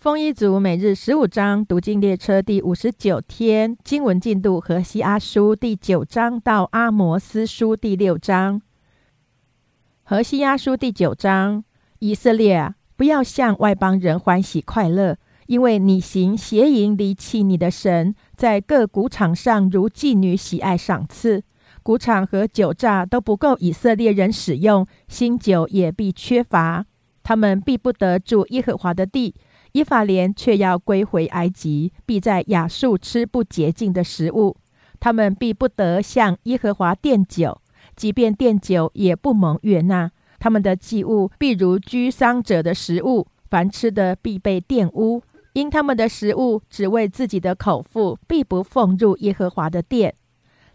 丰一族每日十五章读经列车第五十九天经文进度：和西阿书第九章到阿摩斯书第六章。和西阿书第九章：以色列，不要向外邦人欢喜快乐，因为你行邪淫，离弃你的神，在各谷场上如妓女喜爱赏赐，谷场和酒榨都不够以色列人使用，新酒也必缺乏，他们必不得住耶和华的地。以法莲却要归回埃及，必在亚述吃不洁净的食物。他们必不得向耶和华奠酒，即便奠酒也不蒙悦纳。他们的祭物必如居丧者的食物，凡吃的必被玷污，因他们的食物只为自己的口腹，必不奉入耶和华的殿。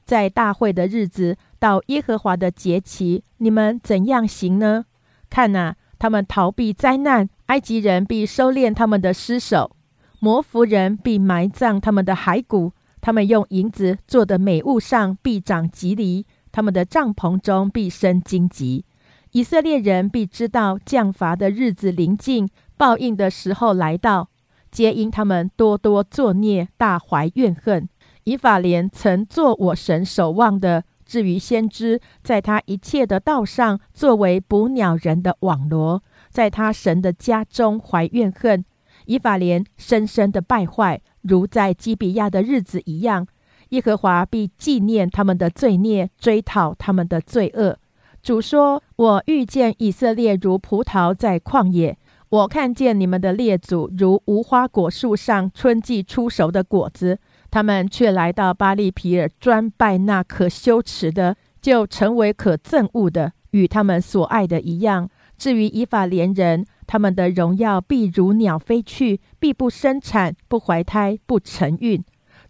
在大会的日子，到耶和华的节期，你们怎样行呢？看呐，他们逃避灾难。埃及人必收敛他们的尸首，摩弗人必埋葬他们的骸骨。他们用银子做的美物上必长棘藜，他们的帐篷中必生荆棘。以色列人必知道降罚的日子临近，报应的时候来到，皆因他们多多作孽，大怀怨恨。以法莲曾做我神守望的，至于先知，在他一切的道上，作为捕鸟人的网罗。在他神的家中怀怨恨，以法莲深深的败坏，如在基比亚的日子一样。耶和华必纪念他们的罪孽，追讨他们的罪恶。主说：“我遇见以色列如葡萄在旷野，我看见你们的列祖如无花果树上春季出熟的果子。他们却来到巴利皮尔，专拜那可羞耻的，就成为可憎恶的，与他们所爱的一样。”至于以法莲人，他们的荣耀必如鸟飞去，必不生产，不怀胎，不成孕。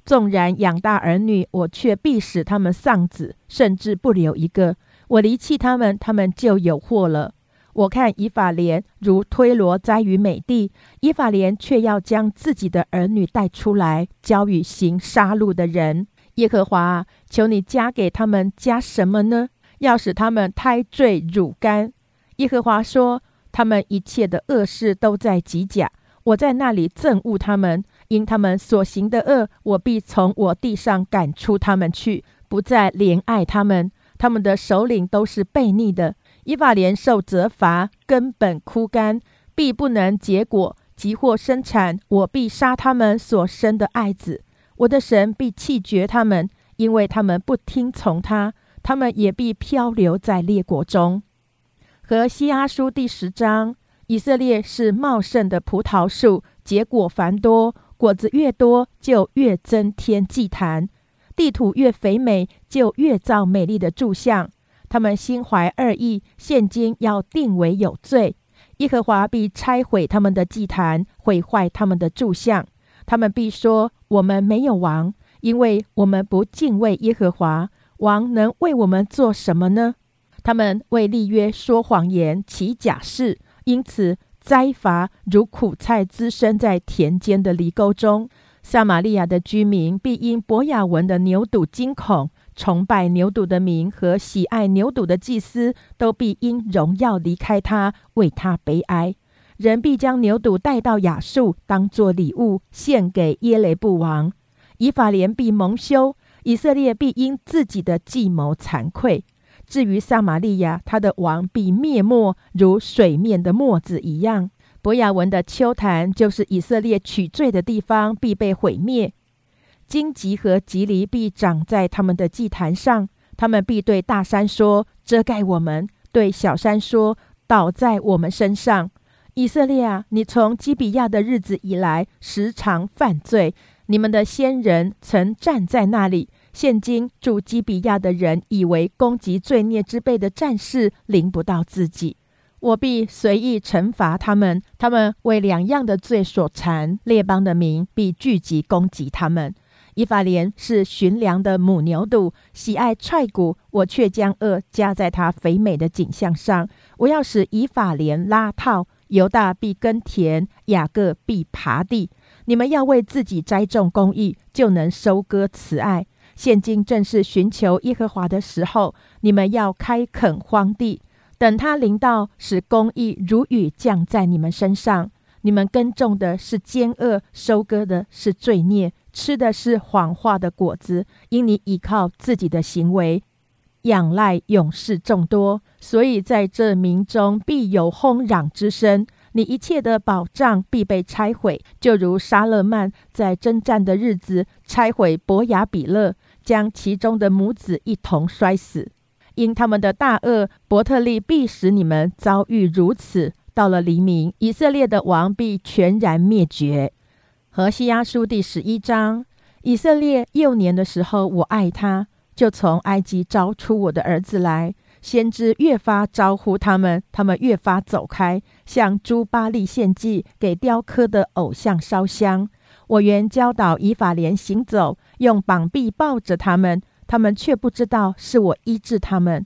纵然养大儿女，我却必使他们丧子，甚至不留一个。我离弃他们，他们就有祸了。我看以法莲如推罗栽于美地，以法莲却要将自己的儿女带出来，交与行杀戮的人。耶和华，求你加给他们加什么呢？要使他们胎坠乳干。耶和华说：“他们一切的恶事都在吉甲，我在那里憎恶他们，因他们所行的恶，我必从我地上赶出他们去，不再怜爱他们。他们的首领都是悖逆的。依法连受责罚，根本枯干，必不能结果，即或生产，我必杀他们所生的爱子。我的神必弃绝他们，因为他们不听从他，他们也必漂流在列国中。”和西阿书第十章，以色列是茂盛的葡萄树，结果繁多，果子越多，就越增添祭坛；地土越肥美，就越造美丽的柱像。他们心怀二意，现今要定为有罪。耶和华必拆毁他们的祭坛，毁坏他们的柱像。他们必说：“我们没有王，因为我们不敬畏耶和华。王能为我们做什么呢？”他们为立约说谎言，起假誓，因此灾罚如苦菜滋生在田间的犁沟中。撒玛利亚的居民必因博雅文的牛犊惊恐，崇拜牛犊的民和喜爱牛犊的祭司都必因荣耀离开他，为他悲哀。人必将牛犊带到雅述，当作礼物献给耶雷布王。以法莲必蒙羞，以色列必因自己的计谋惭愧。至于撒玛利亚，他的王必灭没，如水面的沫子一样。伯亚文的丘坛，就是以色列取罪的地方，必被毁灭。荆棘和棘藜必长在他们的祭坛上，他们必对大山说：“遮盖我们。”对小山说：“倒在我们身上。”以色列啊，你从基比亚的日子以来，时常犯罪。你们的先人曾站在那里。现今住基比亚的人以为攻击罪孽之辈的战士临不到自己，我必随意惩罚他们。他们为两样的罪所缠，列邦的民必聚集攻击他们。以法莲是寻良的母牛犊，喜爱踹骨，我却将恶加在他肥美的景象上。我要使以法莲拉套，犹大必耕田，雅各必耙地。你们要为自己栽种公义，就能收割慈爱。现今正是寻求耶和华的时候，你们要开垦荒地，等他临到，使公义如雨降在你们身上。你们耕种的是奸恶，收割的是罪孽，吃的是谎话的果子。因你依靠自己的行为，仰赖勇士众多，所以在这民中必有轰嚷之声。你一切的保障必被拆毁，就如沙勒曼在征战的日子拆毁伯雅比勒，将其中的母子一同摔死。因他们的大恶，伯特利必使你们遭遇如此。到了黎明，以色列的王必全然灭绝。何西阿书第十一章：以色列幼年的时候，我爱他，就从埃及招出我的儿子来。先知越发招呼他们，他们越发走开，向朱巴利献祭，给雕刻的偶像烧香。我原教导以法莲行走，用膀臂抱着他们。他们却不知道是我医治他们，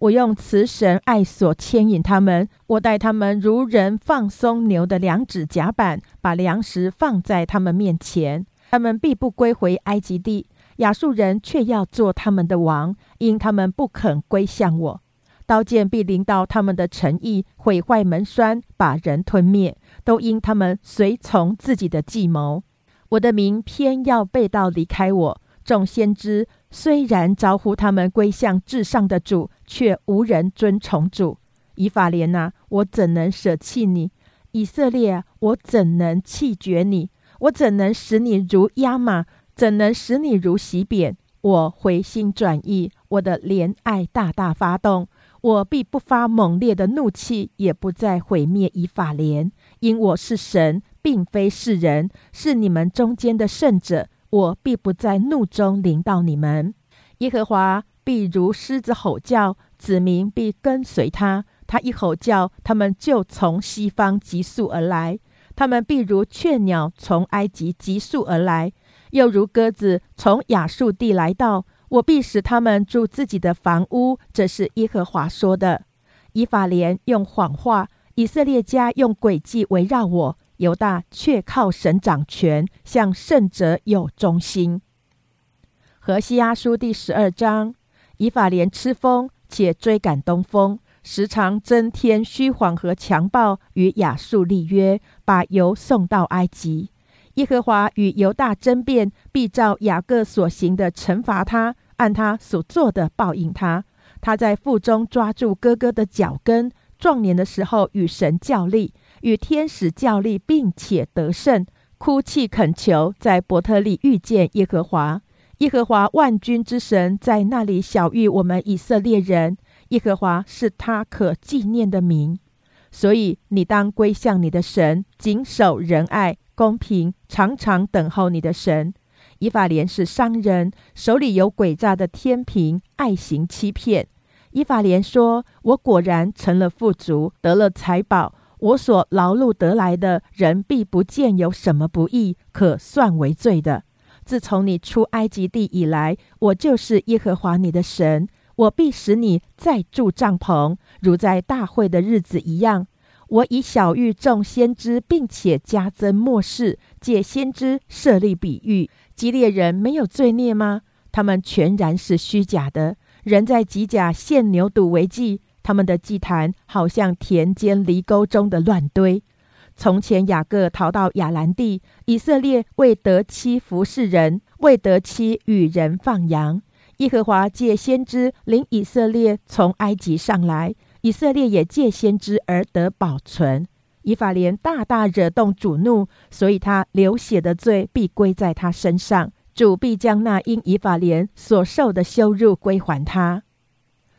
我用慈神爱所牵引他们，我带他们如人放松牛的两指甲板，把粮食放在他们面前，他们必不归回埃及地。亚述人却要做他们的王，因他们不肯归向我。刀剑必临到他们的诚意，毁坏门栓，把人吞灭，都因他们随从自己的计谋。我的名偏要背道离开我。众先知虽然招呼他们归向至上的主，却无人尊崇主。以法莲呐，我怎能舍弃你？以色列，我怎能弃绝你？我怎能使你如压马？怎能使你如洗扁？我回心转意，我的怜爱大大发动，我必不发猛烈的怒气，也不再毁灭以法莲，因我是神，并非是人，是你们中间的圣者。我必不在怒中临到你们，耶和华必如狮子吼叫，子民必跟随他。他一吼叫，他们就从西方急速而来；他们必如雀鸟从埃及急速而来，又如鸽子从亚述地来到。我必使他们住自己的房屋，这是耶和华说的。以法莲用谎话，以色列家用诡计围绕我。犹大却靠神掌权，向圣者有忠心。何西阿书第十二章：以法莲吃风，且追赶东风，时常增添虚谎和强暴，与亚述立约，把油送到埃及。耶和华与犹大争辩，必照雅各所行的惩罚他，按他所做的报应他。他在腹中抓住哥哥的脚跟，壮年的时候与神较力。与天使较力，并且得胜，哭泣恳求，在伯特利遇见耶和华。耶和华万军之神在那里小遇我们以色列人。耶和华是他可纪念的名，所以你当归向你的神，谨守仁爱、公平，常常等候你的神。以法莲是商人，手里有诡诈的天平，爱行欺骗。以法莲说：“我果然成了富足，得了财宝。”我所劳碌得来的人，必不见有什么不义可算为罪的。自从你出埃及地以来，我就是耶和华你的神。我必使你再住帐篷，如在大会的日子一样。我以小玉众先知，并且加增末世，借先知设立比喻。基列人没有罪孽吗？他们全然是虚假的。人在吉甲献牛犊为祭。他们的祭坛好像田间犁沟中的乱堆。从前雅各逃到亚兰地，以色列为得妻服侍人，为得妻与人放羊。耶和华借先知领以色列从埃及上来，以色列也借先知而得保存。以法莲大大惹动主怒，所以他流血的罪必归在他身上。主必将那因以法莲所受的羞辱归还他。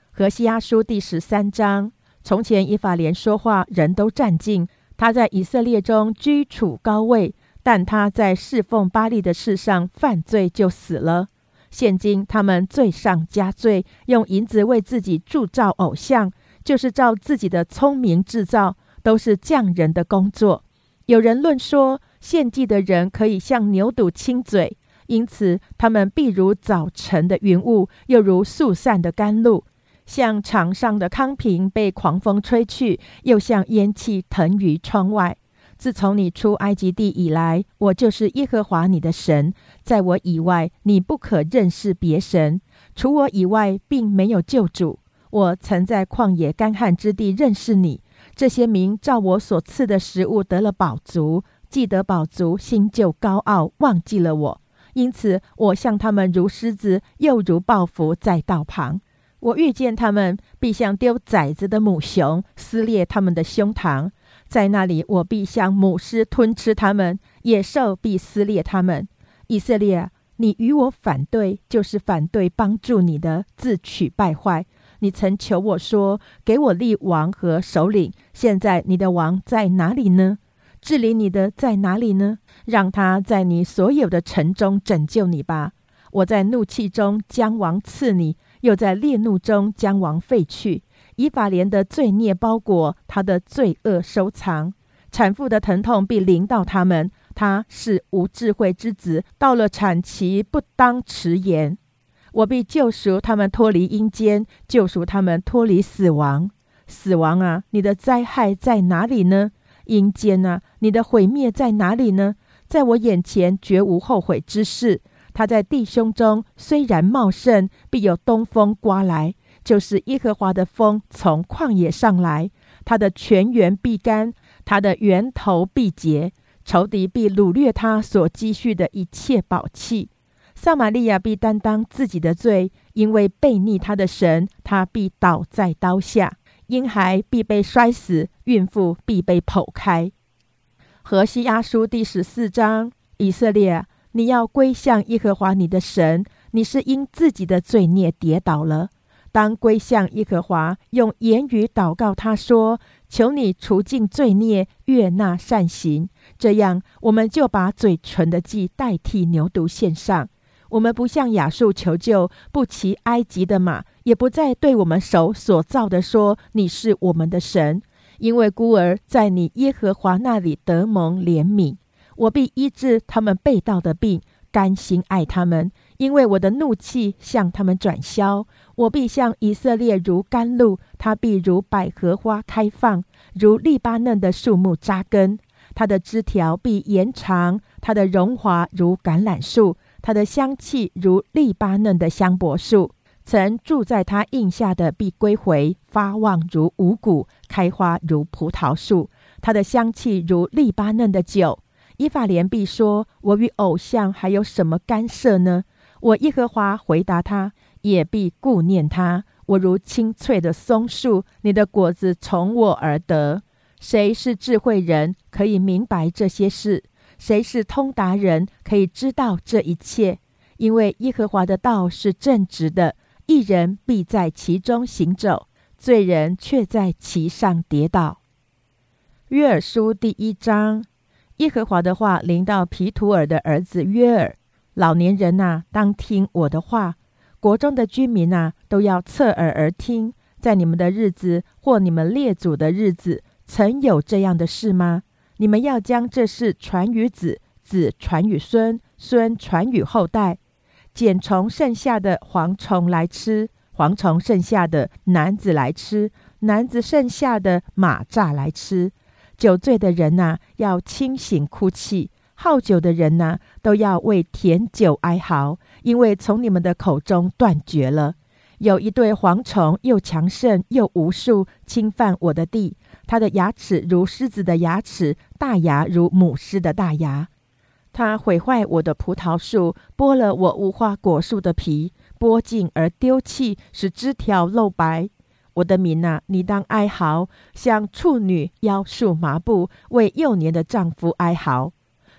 何西阿书第十三章：从前以法莲说话，人都占尽，他在以色列中居处高位；但他在侍奉巴利的事上犯罪，就死了。现今他们罪上加罪，用银子为自己铸造偶像，就是照自己的聪明制造，都是匠人的工作。有人论说，献祭的人可以向牛犊亲嘴，因此他们必如早晨的云雾，又如速散的甘露。像场上的康平被狂风吹去，又像烟气腾于窗外。自从你出埃及地以来，我就是耶和华你的神，在我以外，你不可认识别神。除我以外，并没有救主。我曾在旷野干旱之地认识你，这些民照我所赐的食物得了饱足，既得饱足，心就高傲，忘记了我。因此，我向他们如狮子，又如豹蝠在道旁。我遇见他们，必像丢崽子的母熊，撕裂他们的胸膛。在那里，我必像母狮吞吃他们，野兽必撕裂他们。以色列，你与我反对，就是反对帮助你的，自取败坏。你曾求我说，给我立王和首领。现在你的王在哪里呢？治理你的在哪里呢？让他在你所有的城中拯救你吧。我在怒气中将王赐你，又在烈怒中将王废去。以法莲的罪孽包裹他的罪恶，收藏产妇的疼痛必临到他们。他是无智慧之子，到了产期不当迟延。我必救赎他们脱离阴间，救赎他们脱离死亡。死亡啊，你的灾害在哪里呢？阴间啊，你的毁灭在哪里呢？在我眼前绝无后悔之事。他在弟兄中虽然茂盛，必有东风刮来，就是耶和华的风从旷野上来。他的泉源必干，他的源头必结。仇敌必掳掠他所积蓄的一切宝器。撒玛利亚必担当自己的罪，因为背逆他的神，他必倒在刀下。婴孩必被摔死，孕妇必被剖开。何西阿书第十四章：以色列，你要归向耶和华你的神。你是因自己的罪孽跌倒了，当归向耶和华，用言语祷告他说：“求你除尽罪孽，悦纳善行。”这样，我们就把嘴唇的祭代替牛犊献上。我们不向亚述求救，不骑埃及的马。也不再对我们手所造的说你是我们的神，因为孤儿在你耶和华那里得蒙怜悯，我必医治他们被盗的病，甘心爱他们，因为我的怒气向他们转消。我必向以色列如甘露，他必如百合花开放，如利巴嫩的树木扎根，它的枝条必延长，它的荣华如橄榄树，它的香气如利巴嫩的香柏树。曾住在他印下的必归回，发旺如五谷，开花如葡萄树。它的香气如利巴嫩的酒。以法莲必说：“我与偶像还有什么干涉呢？”我耶和华回答他，也必顾念他。我如青翠的松树，你的果子从我而得。谁是智慧人，可以明白这些事？谁是通达人，可以知道这一切？因为耶和华的道是正直的。一人必在其中行走，罪人却在其上跌倒。约尔书第一章，耶和华的话临到皮图尔的儿子约尔：老年人呐，当听我的话；国中的居民呐，都要侧耳而听。在你们的日子或你们列祖的日子，曾有这样的事吗？你们要将这事传于子，子传于孙，孙传于后代。捡虫剩下的蝗虫来吃，蝗虫剩下的男子来吃，男子剩下的马蚱来吃。酒醉的人呐，要清醒哭泣；好酒的人呐，都要为甜酒哀嚎，因为从你们的口中断绝了。有一对蝗虫，又强盛又无数，侵犯我的地。它的牙齿如狮子的牙齿，大牙如母狮的大牙。它毁坏我的葡萄树，剥了我无花果树的皮，剥尽而丢弃，使枝条露白。我的民啊，你当哀嚎，像处女腰束麻布，为幼年的丈夫哀嚎。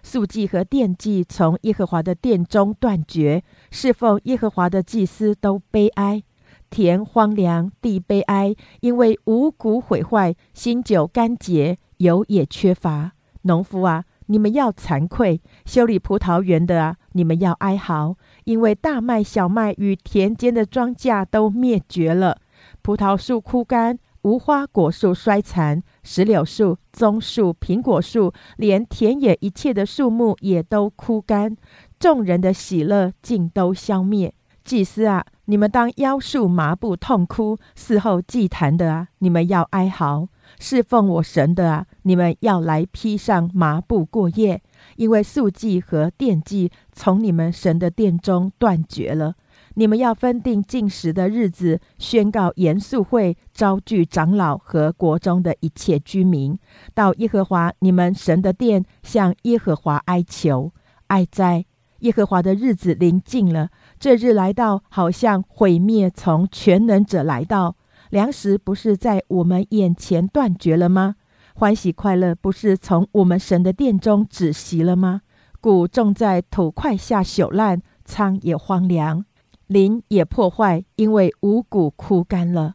素祭和奠祭从耶和华的殿中断绝，侍奉耶和华的祭司都悲哀。田荒凉，地悲哀，因为五谷毁坏，新酒干结，油也缺乏。农夫啊！你们要惭愧，修理葡萄园的啊！你们要哀嚎，因为大麦、小麦与田间的庄稼都灭绝了，葡萄树枯干，无花果树衰残，石榴树、棕树、苹果树，连田野一切的树木也都枯干，众人的喜乐尽都消灭。祭司啊，你们当腰束麻布痛哭；事后祭坛的啊，你们要哀嚎。侍奉我神的啊，你们要来披上麻布过夜，因为素祭和奠祭从你们神的殿中断绝了。你们要分定禁食的日子，宣告严肃会，招聚长老和国中的一切居民，到耶和华你们神的殿，向耶和华哀求。哀哉！耶和华的日子临近了，这日来到，好像毁灭从全能者来到。粮食不是在我们眼前断绝了吗？欢喜快乐不是从我们神的殿中止息了吗？谷种在土块下朽烂，仓也荒凉。林也破坏，因为五谷枯干了；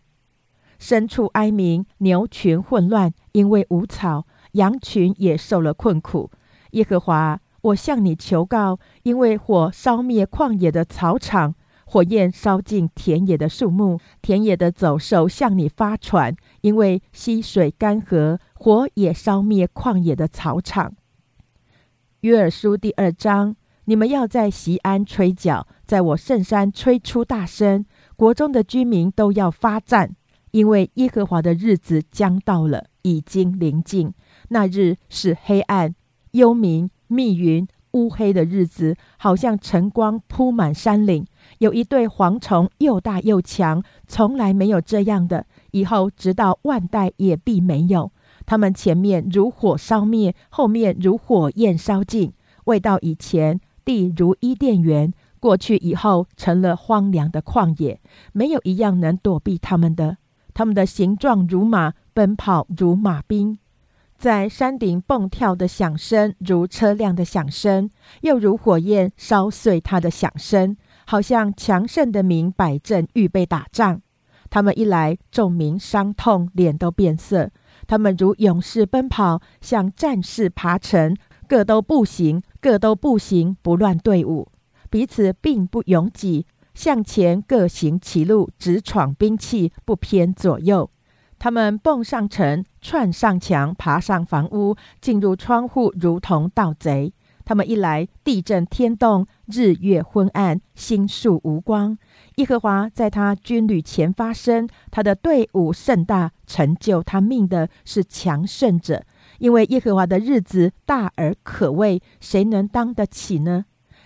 牲畜哀鸣，牛群混乱，因为无草；羊群也受了困苦。耶和华，我向你求告，因为火烧灭旷野的草场，火焰烧尽田野的树木，田野的走兽向你发喘，因为溪水干涸，火也烧灭旷野的草场。约珥书第二章。你们要在西安吹角，在我圣山吹出大声，国中的居民都要发战，因为耶和华的日子将到了，已经临近。那日是黑暗、幽冥、密云、乌黑的日子，好像晨光铺满山岭。有一对蝗虫，又大又强，从来没有这样的，以后直到万代也必没有。他们前面如火烧灭，后面如火焰烧尽，未到以前。地如伊甸园，过去以后成了荒凉的旷野，没有一样能躲避他们的。他们的形状如马，奔跑如马兵，在山顶蹦跳的响声如车辆的响声，又如火焰烧碎它的响声，好像强盛的民摆阵预备打仗。他们一来，众民伤痛，脸都变色。他们如勇士奔跑，像战士爬城。各都步行，各都步行，不乱队伍，彼此并不拥挤，向前各行其路，直闯兵器，不偏左右。他们蹦上城，窜上墙，爬上房屋，进入窗户，如同盗贼。他们一来，地震天动，日月昏暗，星宿无光。耶和华在他军旅前发声，他的队伍甚大，成就他命的是强盛者。因为耶和华的日子大而可畏，谁能当得起呢？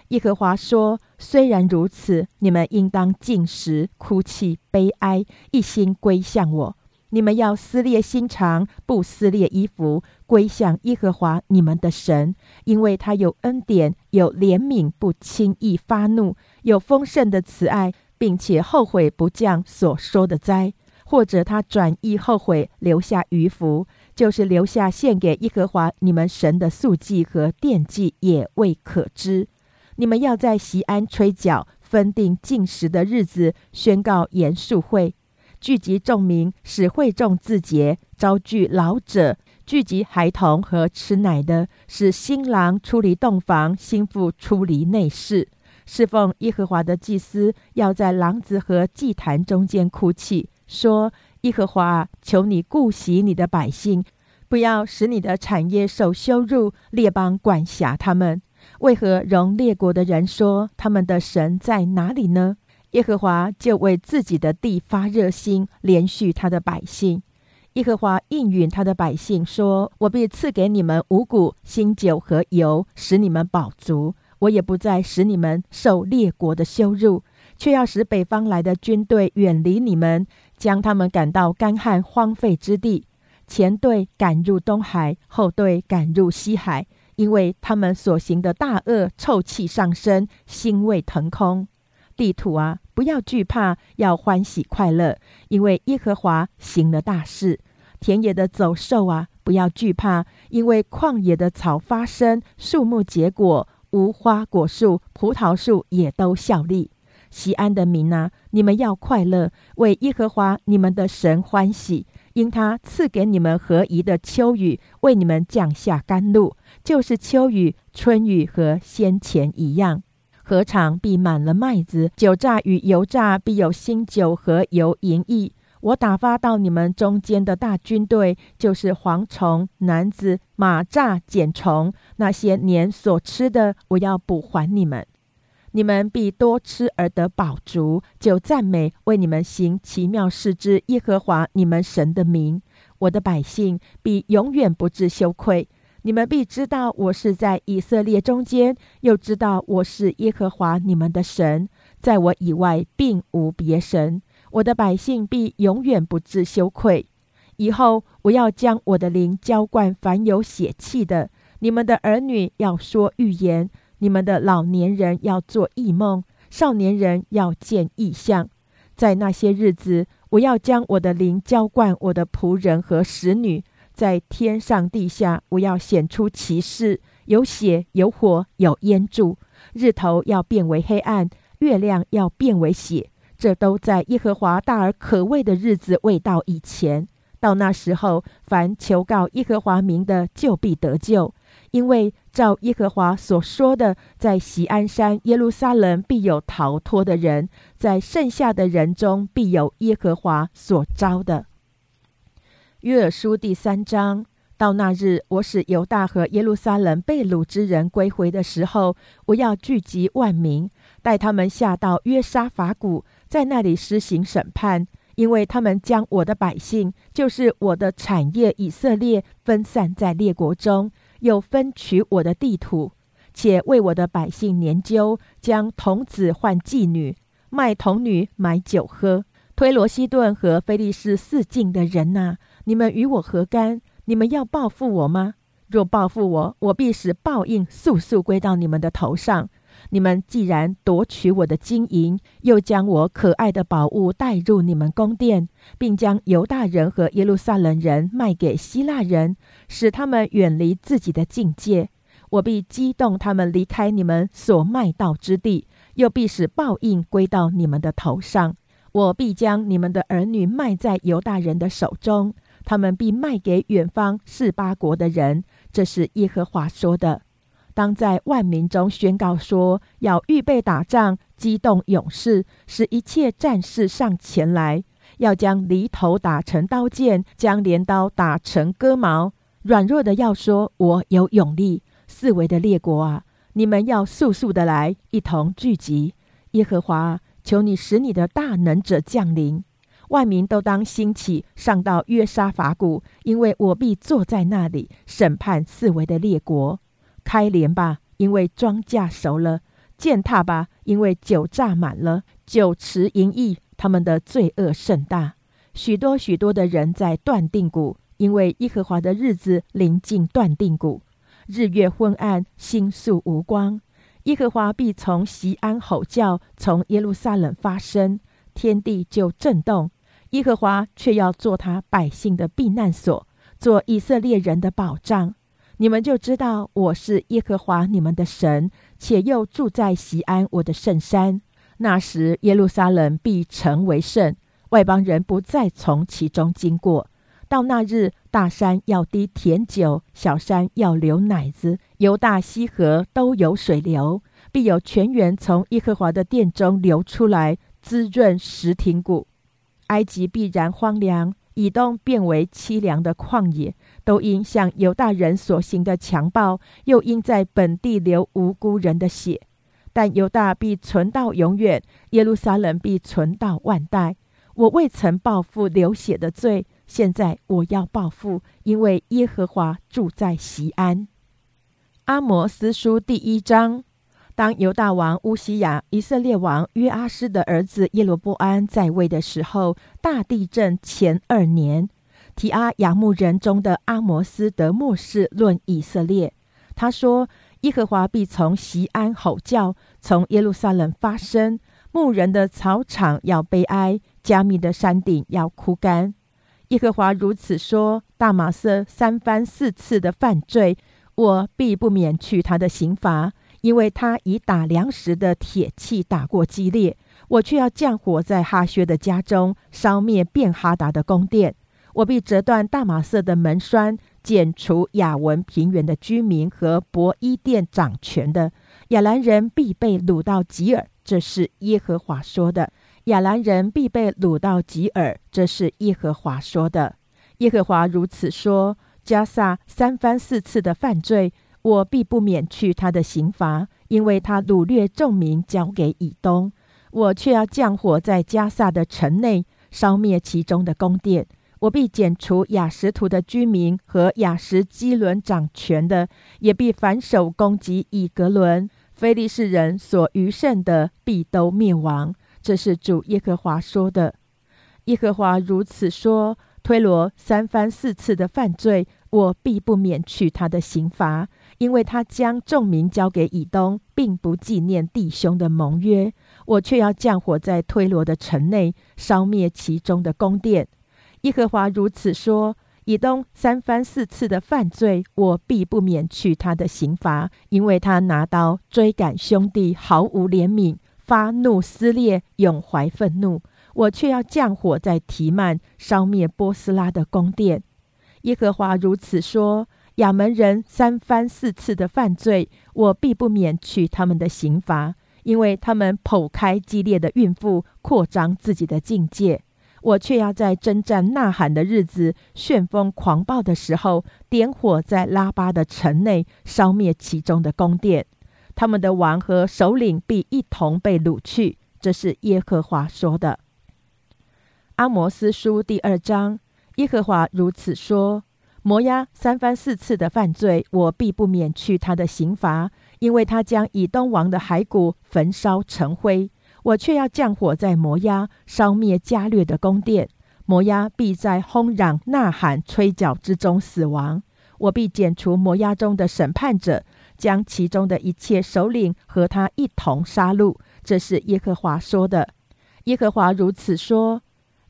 耶和华说：“虽然如此，你们应当进食、哭泣、悲哀，一心归向我。你们要撕裂心肠，不撕裂衣服，归向耶和华你们的神，因为他有恩典，有怜悯，不轻易发怒，有丰盛的慈爱，并且后悔不降所说的灾，或者他转意后悔，留下余福。”就是留下献给耶和华你们神的素祭和奠祭也未可知。你们要在西安吹角，分定禁食的日子，宣告严肃会，聚集众民，使会众自洁，招聚老者，聚集孩童和吃奶的，使新郎出离洞房，新妇出离内室，侍奉耶和华的祭司要在廊子和祭坛中间哭泣，说。耶和华，求你顾惜你的百姓，不要使你的产业受羞辱。列邦管辖他们，为何容列国的人说他们的神在哪里呢？耶和华就为自己的地发热心，连续他的百姓。耶和华应允他的百姓说：“我必赐给你们五谷、新酒和油，使你们饱足。我也不再使你们受列国的羞辱，却要使北方来的军队远离你们。”将他们赶到干旱荒废之地，前队赶入东海，后队赶入西海，因为他们所行的大恶，臭气上升，腥味腾空。地土啊，不要惧怕，要欢喜快乐，因为耶和华行了大事。田野的走兽啊，不要惧怕，因为旷野的草发生，树木结果，无花果树、葡萄树也都效力。西安的民啊，你们要快乐，为耶和华你们的神欢喜，因他赐给你们合宜的秋雨，为你们降下甘露，就是秋雨、春雨和先前一样。禾场必满了麦子，酒榨与油榨必有新酒和油盈溢。我打发到你们中间的大军队，就是蝗虫、男子、马蚱、茧虫，那些年所吃的，我要补还你们。你们必多吃而得饱足，就赞美为你们行奇妙事之耶和华你们神的名。我的百姓必永远不至羞愧。你们必知道我是在以色列中间，又知道我是耶和华你们的神。在我以外并无别神。我的百姓必永远不致羞愧。以后我要将我的灵浇灌凡有血气的。你们的儿女要说预言，你们的老年人要做异梦，少年人要见异象。在那些日子，我要将我的灵浇灌我的仆人和使女。在天上地下，我要显出奇事：有血，有火，有烟柱。日头要变为黑暗，月亮要变为血。这都在耶和华大而可畏的日子未到以前。到那时候，凡求告耶和华名的，就必得救。因为照耶和华所说的，在锡安山耶路撒冷必有逃脱的人，在剩下的人中必有耶和华所招的。约珥书第三章，到那日，我使犹大和耶路撒冷被掳之人归回的时候，我要聚集万民，带他们下到约沙法谷，在那里施行审判，因为他们将我的百姓，就是我的产业以色列，分散在列国中，又分取我的地土，且为我的百姓研究，将童子换妓女，卖童女买酒喝。推罗西顿和菲利士四境的人呐！你们与我何干？你们要报复我吗？若报复我，我必使报应速速归到你们的头上。你们既然夺取我的金银，又将我可爱的宝物带入你们宫殿，并将犹大人和耶路撒冷人卖给希腊人，使他们远离自己的境界，我必激动他们离开你们所卖到之地，又必使报应归到你们的头上。我必将你们的儿女卖在犹大人的手中。他们必卖给远方四八国的人，这是耶和华说的。当在万民中宣告说，要预备打仗，激动勇士，使一切战士上前来，要将犁头打成刀剑，将镰刀打成割毛。软弱的要说：“我有勇力。”四围的列国啊，你们要速速的来，一同聚集。耶和华，求你使你的大能者降临。万民都当兴起，上到约沙法谷，因为我必坐在那里审判四围的列国。开镰吧，因为庄稼熟了；践踏吧，因为酒榨满了。酒池盈溢，他们的罪恶甚大。许多许多的人在断定谷，因为耶和华的日子临近断定谷。日月昏暗，星宿无光。耶和华必从西安吼叫，从耶路撒冷发声，天地就震动。耶和华却要做他百姓的避难所，做以色列人的保障。你们就知道我是耶和华你们的神，且又住在西安我的圣山。那时耶路撒冷必成为圣，外邦人不再从其中经过。到那日，大山要滴甜酒，小山要流奶子，犹大溪河都有水流，必有泉源从耶和华的殿中流出来，滋润石亭谷。埃及必然荒凉，以东变为凄凉的旷野，都因向犹大人所行的强暴，又因在本地流无辜人的血。但犹大必存到永远，耶路撒冷必存到万代。我未曾报复流血的罪，现在我要报复，因为耶和华住在西安。阿摩斯书第一章。当犹大王乌西亚、以色列王约阿斯的儿子耶罗波安在位的时候，大地震前二年，提阿雅牧人中的阿摩斯德末世论以色列。他说：“耶和华必从西安吼叫，从耶路撒冷发声。牧人的草场要悲哀，加密的山顶要枯干。耶和华如此说：大马色三番四次的犯罪，我必不免去他的刑罚。”因为他以打粮食的铁器打过激烈，我却要降火在哈薛的家中，烧灭便哈达的宫殿。我必折断大马色的门栓，剪除亚文平原的居民和伯伊殿掌权的亚兰人，必被掳到吉尔。这是耶和华说的。亚兰人必被掳到吉尔，这是耶和华说的。耶和华如此说：加萨三番四次的犯罪。我必不免去他的刑罚，因为他掳掠众民，交给以东。我却要降火在加萨的城内，烧灭其中的宫殿。我必剪除雅什图的居民和雅什基伦掌权的，也必反手攻击以格伦。非利士人所余剩的必都灭亡。这是主耶和华说的。耶和华如此说：推罗三番四次的犯罪，我必不免去他的刑罚，因为他将众民交给以东，并不纪念弟兄的盟约。我却要降火在推罗的城内，烧灭其中的宫殿。耶和华如此说：以东三番四次的犯罪，我必不免去他的刑罚，因为他拿刀追赶兄弟，毫无怜悯。发怒撕裂，永怀愤怒。我却要降火在提曼，烧灭波斯拉的宫殿。耶和华如此说：亚门人三番四次的犯罪，我必不免去他们的刑罚，因为他们剖开激烈的孕妇，扩张自己的境界。我却要在征战呐喊的日子，旋风狂暴的时候，点火在拉巴的城内，烧灭其中的宫殿。他们的王和首领必一同被掳去，这是耶和华说的。阿摩斯书第二章，耶和华如此说：摩押三番四次的犯罪，我必不免去他的刑罚，因为他将以东王的骸骨焚烧成灰。我却要降火在摩押，烧灭加略的宫殿。摩押必在轰嚷、呐喊、吹角之中死亡。我必剪除摩押中的审判者。将其中的一切首领和他一同杀戮，这是耶和华说的。耶和华如此说：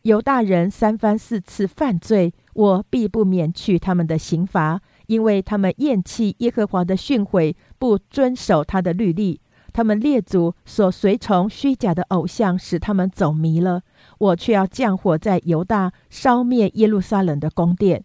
犹大人三番四次犯罪，我必不免去他们的刑罚，因为他们厌弃耶和华的训诲，不遵守他的律例。他们列祖所随从虚假的偶像，使他们走迷了。我却要降火在犹大，烧灭耶路撒冷的宫殿。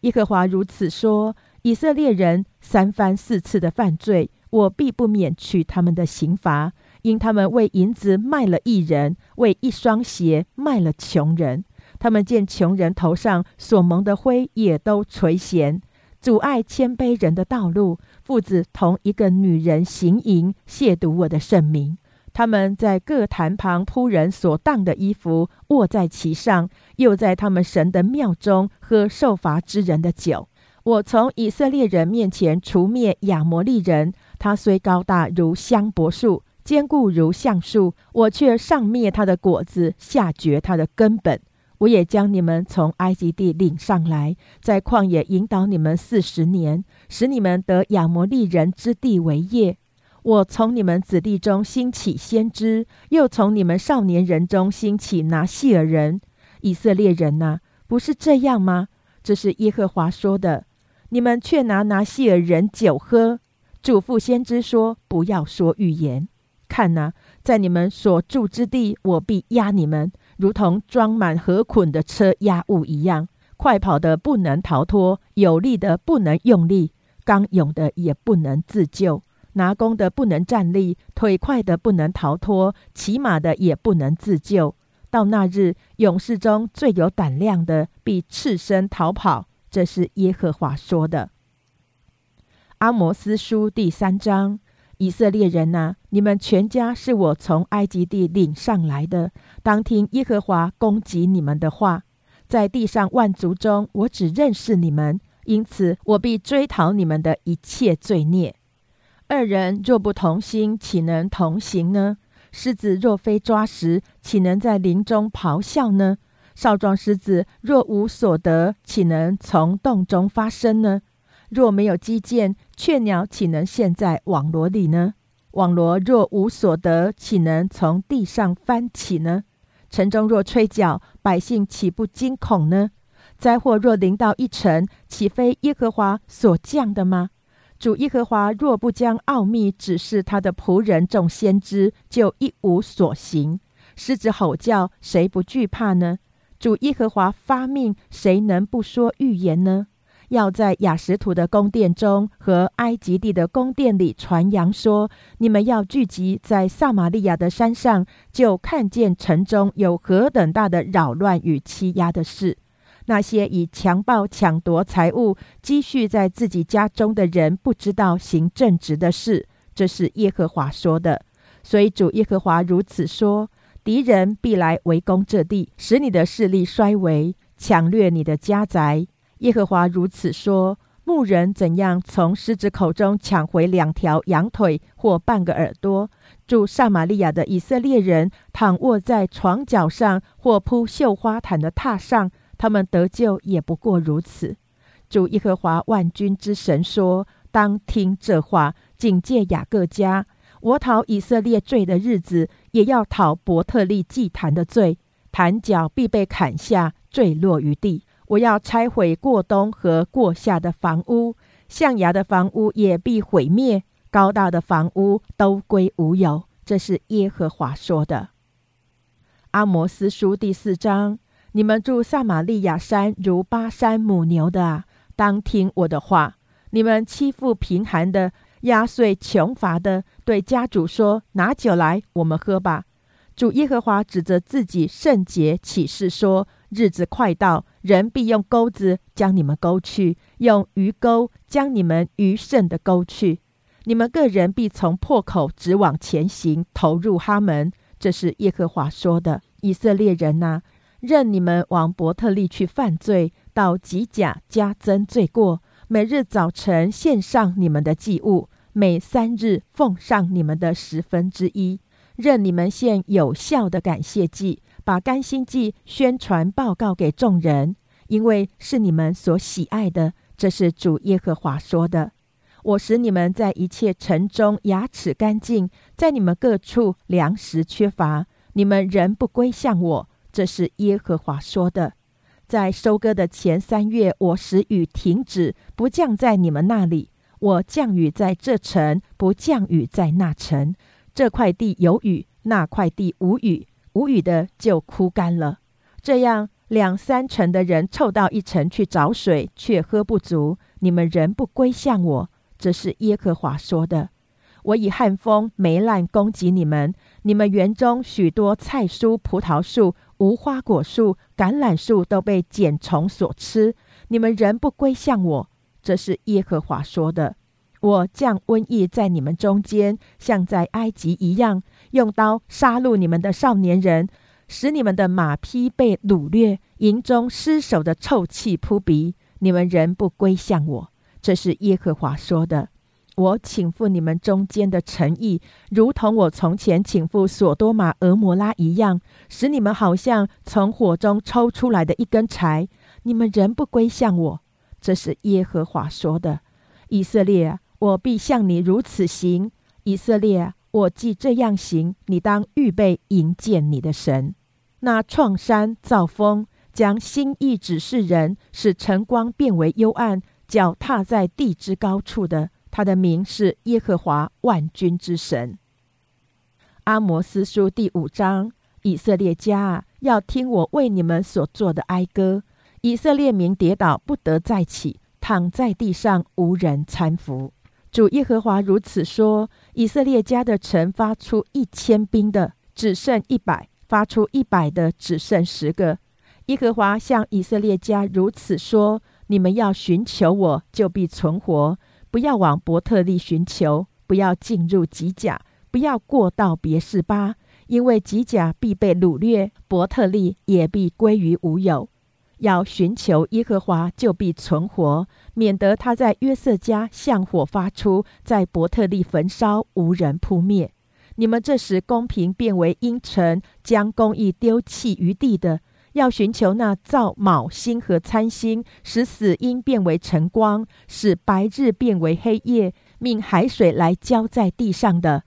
耶和华如此说。以色列人三番四次的犯罪，我必不免去他们的刑罚，因他们为银子卖了一人，为一双鞋卖了穷人。他们见穷人头上所蒙的灰，也都垂涎，阻碍谦卑人的道路。父子同一个女人行淫，亵渎我的圣名。他们在各坛旁铺人所当的衣服，卧在其上，又在他们神的庙中喝受罚之人的酒。我从以色列人面前除灭亚摩利人，他虽高大如香柏树，坚固如橡树，我却上灭他的果子，下绝他的根本。我也将你们从埃及地领上来，在旷野引导你们四十年，使你们得亚摩利人之地为业。我从你们子弟中兴起先知，又从你们少年人中兴起拿细尔人。以色列人呐，不是这样吗？这是耶和华说的。你们却拿拿西尔人酒喝，嘱咐先知说：“不要说预言。看呐，在你们所住之地，我必压你们，如同装满河捆的车压物一样。快跑的不能逃脱，有力的不能用力，刚勇的也不能自救，拿弓的不能站立，腿快的不能逃脱，骑马的也不能自救。到那日，勇士中最有胆量的，必赤身逃跑。”这是耶和华说的。阿摩斯书第三章：以色列人呐，你们全家是我从埃及地领上来的，当听耶和华攻击你们的话。在地上万族中，我只认识你们，因此我必追讨你们的一切罪孽。二人若不同心，岂能同行呢？狮子若非抓食，岂能在林中咆哮呢？少壮狮子若无所得，岂能从洞中发声呢？若没有基建，雀鸟岂能陷在网罗里呢？网罗若无所得，岂能从地上翻起呢？城中若吹角，百姓岂不惊恐呢？灾祸若临到一城，岂非耶和华所降的吗？主耶和华若不将奥秘指示他的仆人众先知，就一无所行。狮子吼叫，谁不惧怕呢？主耶和华发命，谁能不说预言呢？要在雅什图的宫殿中和埃及地的宫殿里传扬说：你们要聚集在撒玛利亚的山上，就看见城中有何等大的扰乱与欺压的事。那些以强暴抢夺财物积蓄在自己家中的人，不知道行正直的事。这是耶和华说的。所以主耶和华如此说。敌人必来围攻这地，使你的势力衰微，抢掠你的家宅。耶和华如此说：牧人怎样从狮子口中抢回两条羊腿或半个耳朵？住撒玛利亚的以色列人躺卧在床脚上或铺绣花毯的榻上，他们得救也不过如此。主耶和华万军之神说：“当听这话，警戒雅各家。我讨以色列罪的日子，也要讨伯特利祭坛的罪。坛角必被砍下，坠落于地。”我要拆毁过冬和过夏的房屋，象牙的房屋也必毁灭，高大的房屋都归无有。这是耶和华说的。阿摩斯书第四章：你们住撒玛利亚山如巴山母牛的啊，当听我的话。你们欺负贫寒的，压碎穷乏的，对家主说：“拿酒来，我们喝吧。”主耶和华指着自己圣洁启示说。日子快到，人必用钩子将你们钩去，用鱼钩将你们余剩的钩去。你们个人必从破口直往前行，投入哈门。这是耶和华说的。以色列人呐，任你们往伯特利去犯罪，到吉甲加增罪过。每日早晨献上你们的祭物，每三日奉上你们的十分之一，任你们献有效的感谢祭。把甘心祭宣传报告给众人，因为是你们所喜爱的。这是主耶和华说的。我使你们在一切城中牙齿干净，在你们各处粮食缺乏，你们仍不归向我。这是耶和华说的。在收割的前三月，我使雨停止，不降在你们那里；我降雨在这城，不降雨在那城。这块地有雨，那块地无雨。无雨的就枯干了，这样两三成的人凑到一城去找水，却喝不足。你们仍不归向我，这是耶和华说的。我以旱风、霉烂攻击你们，你们园中许多菜蔬、葡萄树、无花果树、橄榄树都被茧虫所吃。你们仍不归向我，这是耶和华说的。我降瘟疫在你们中间，像在埃及一样。用刀杀戮你们的少年人，使你们的马匹被掳掠，营中尸首的臭气扑鼻。你们仍不归向我，这是耶和华说的。我请付你们中间的诚意，如同我从前请付索多玛、俄摩拉一样，使你们好像从火中抽出来的一根柴。你们仍不归向我，这是耶和华说的。以色列，我必向你如此行。以色列。我既这样行，你当预备迎接你的神。那创山造风，将心意指示人，使晨光变为幽暗，脚踏在地之高处的，他的名是耶和华万军之神。阿摩斯书第五章：以色列家啊，要听我为你们所做的哀歌。以色列民跌倒不得再起，躺在地上无人搀扶。主耶和华如此说：以色列家的城发出一千兵的，只剩一百；发出一百的，只剩十个。耶和华向以色列家如此说：你们要寻求我，就必存活；不要往伯特利寻求，不要进入吉甲，不要过到别是巴，因为吉甲必被掳掠，伯特利也必归于无有。要寻求耶和华，就必存活，免得他在约瑟家向火发出，在伯特利焚烧，无人扑灭。你们这时公平变为阴沉，将公义丢弃于地的，要寻求那造卯星和参星，使死因变为晨光，使白日变为黑夜，命海水来浇在地上的。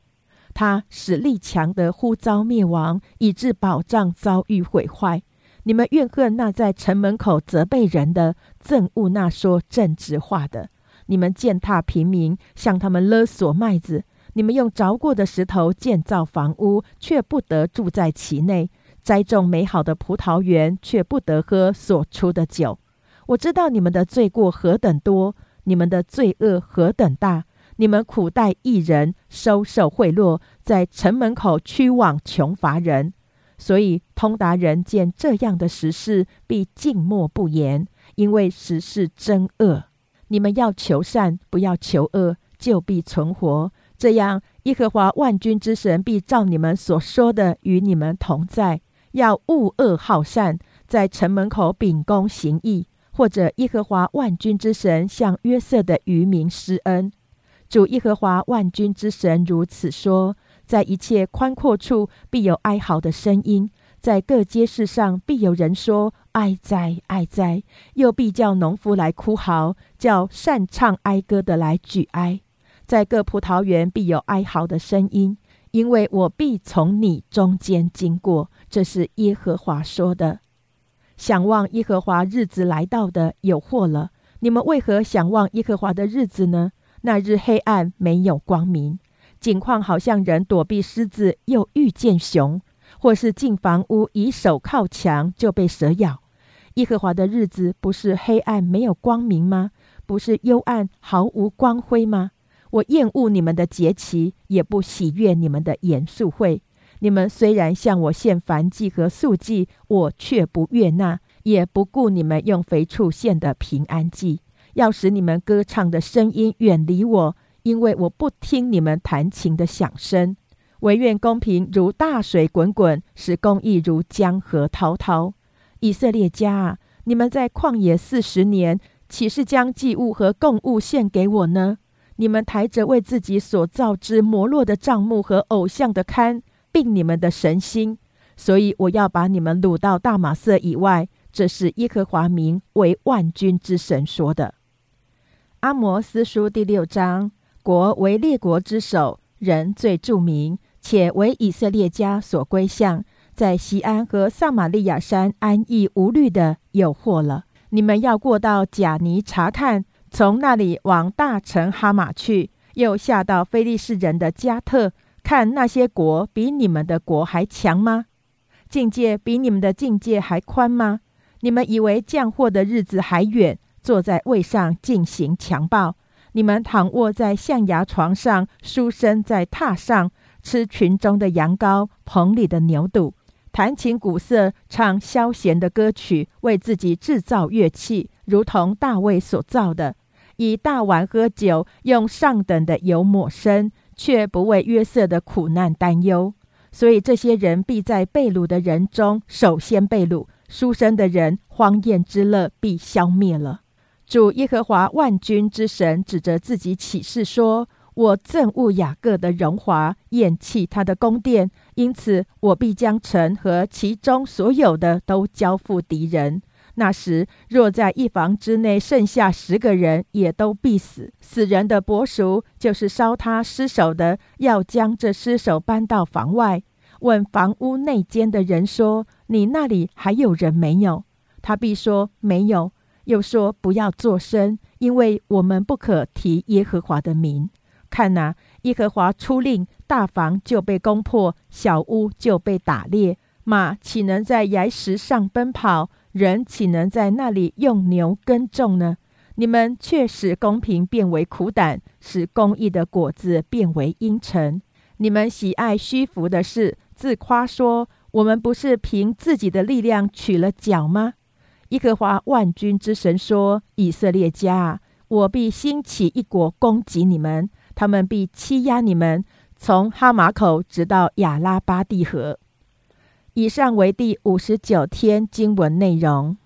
他使力强的忽遭灭亡，以致宝藏遭遇毁坏。你们怨恨那在城门口责备人的，憎恶那说正直话的。你们践踏平民，向他们勒索麦子。你们用凿过的石头建造房屋，却不得住在其内；栽种美好的葡萄园，却不得喝所出的酒。我知道你们的罪过何等多，你们的罪恶何等大。你们苦待异人，收受贿赂，在城门口驱往穷乏人。所以，通达人见这样的实事，必静默不言，因为实事真恶。你们要求善，不要求恶，就必存活。这样，耶和华万军之神必照你们所说的与你们同在。要恶恶好善，在城门口秉公行义，或者耶和华万军之神向约瑟的渔民施恩。主耶和华万军之神如此说：在一切宽阔处必有哀嚎的声音，在各街市上必有人说：“哀哉，哀哉！”又必叫农夫来哭嚎，叫善唱哀歌的来举哀。在各葡萄园必有哀嚎的声音，因为我必从你中间经过。这是耶和华说的。想望耶和华日子来到的有祸了！你们为何想望耶和华的日子呢？那日黑暗，没有光明，景况好像人躲避狮子，又遇见熊；或是进房屋，以手靠墙，就被蛇咬。耶和华的日子不是黑暗没有光明吗？不是幽暗毫无光辉吗？我厌恶你们的节期，也不喜悦你们的严肃会。你们虽然向我献燔祭和素祭，我却不悦纳，也不顾你们用肥畜献的平安祭。要使你们歌唱的声音远离我，因为我不听你们弹琴的响声。唯愿公平如大水滚滚，使公义如江河滔滔。以色列家啊，你们在旷野四十年，岂是将祭物和供物献给我呢？你们抬着为自己所造之摩洛的帐幕和偶像的龛，并你们的神心，所以我要把你们掳到大马色以外。这是耶和华名为万军之神说的。阿摩斯书第六章：国为列国之首，人最著名，且为以色列家所归向，在西安和撒玛利亚山安逸无虑的有祸了。你们要过到贾尼查看，从那里往大城哈马去，又下到非利士人的加特，看那些国比你们的国还强吗？境界比你们的境界还宽吗？你们以为降祸的日子还远？坐在位上进行强暴，你们躺卧在象牙床上，书生在榻上吃群中的羊羔，棚里的牛肚，弹琴鼓瑟，唱消闲的歌曲，为自己制造乐器，如同大卫所造的，以大碗喝酒，用上等的油抹身，却不为约瑟的苦难担忧。所以这些人必在被掳的人中首先被掳，书生的人荒宴之乐必消灭了。主耶和华万军之神指着自己起誓说：“我憎恶雅各的荣华，厌弃他的宫殿，因此我必将城和其中所有的都交付敌人。那时，若在一房之内剩下十个人，也都必死。死人的伯叔就是烧他尸首的，要将这尸首搬到房外，问房屋内间的人说：‘你那里还有人没有？’他必说：‘没有。’又说：“不要作声，因为我们不可提耶和华的名。看呐，耶和华出令，大房就被攻破，小屋就被打裂。马岂能在崖石上奔跑？人岂能在那里用牛耕种呢？你们却使公平变为苦胆，使公义的果子变为阴沉。你们喜爱虚浮的事，自夸说：我们不是凭自己的力量取了脚吗？”耶和华万军之神说：“以色列家，我必兴起一国攻击你们，他们必欺压你们，从哈马口直到亚拉巴蒂河。”以上为第五十九天经文内容。